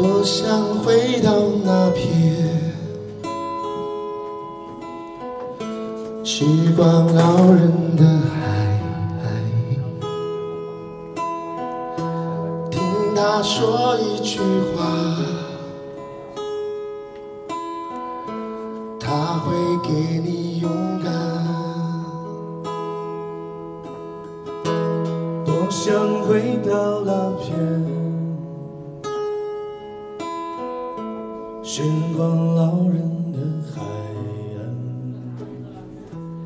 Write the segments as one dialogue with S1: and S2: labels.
S1: 多想回到那片时光老人的海，听他说一句话，他会给你勇敢。
S2: 多想回到那片时光老人的海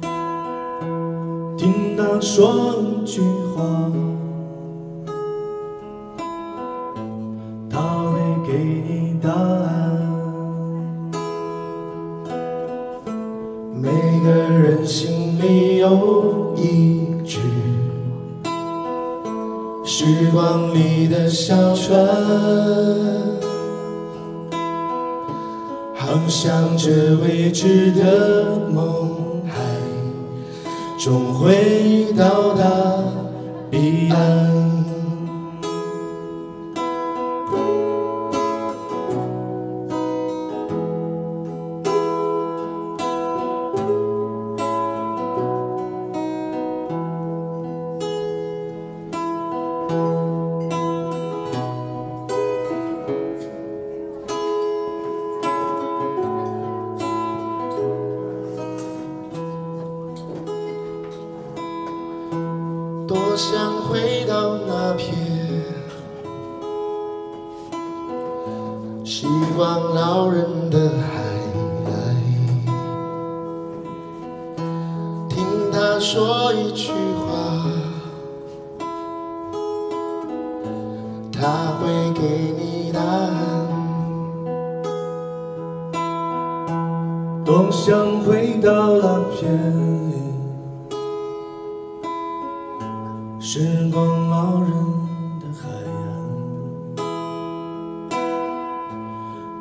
S2: 岸，听他说一句话，他会给你答案。
S1: 每个人心里有一只时光里的小船，航向着未知的梦海，终会到达彼岸。多想回到那片希望老人的海，听他说一句话，他会给你答案。
S2: 多想回到那片时光老人的海岸，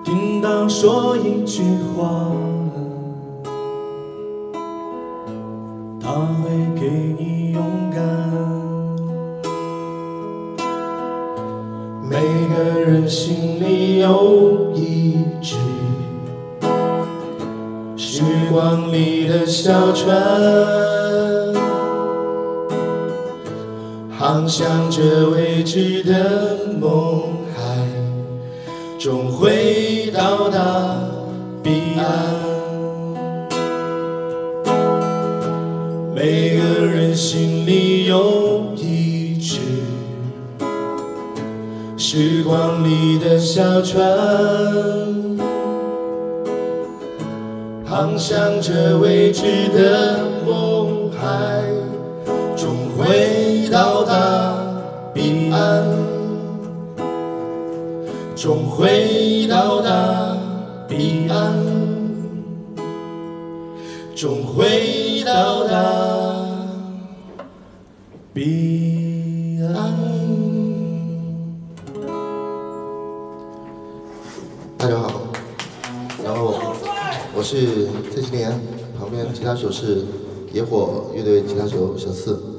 S2: 听他说一句话，他会给你勇敢。
S1: 每个人心里有一只时光里的小船，航向着未知的梦海，终会到达彼岸。每个人心里有一只时光里的小船，航向着未知的梦海，终会到达彼岸，终会到达彼岸。大家好，然后我是蔡金莲，旁边吉他手是野火乐队吉他手小四。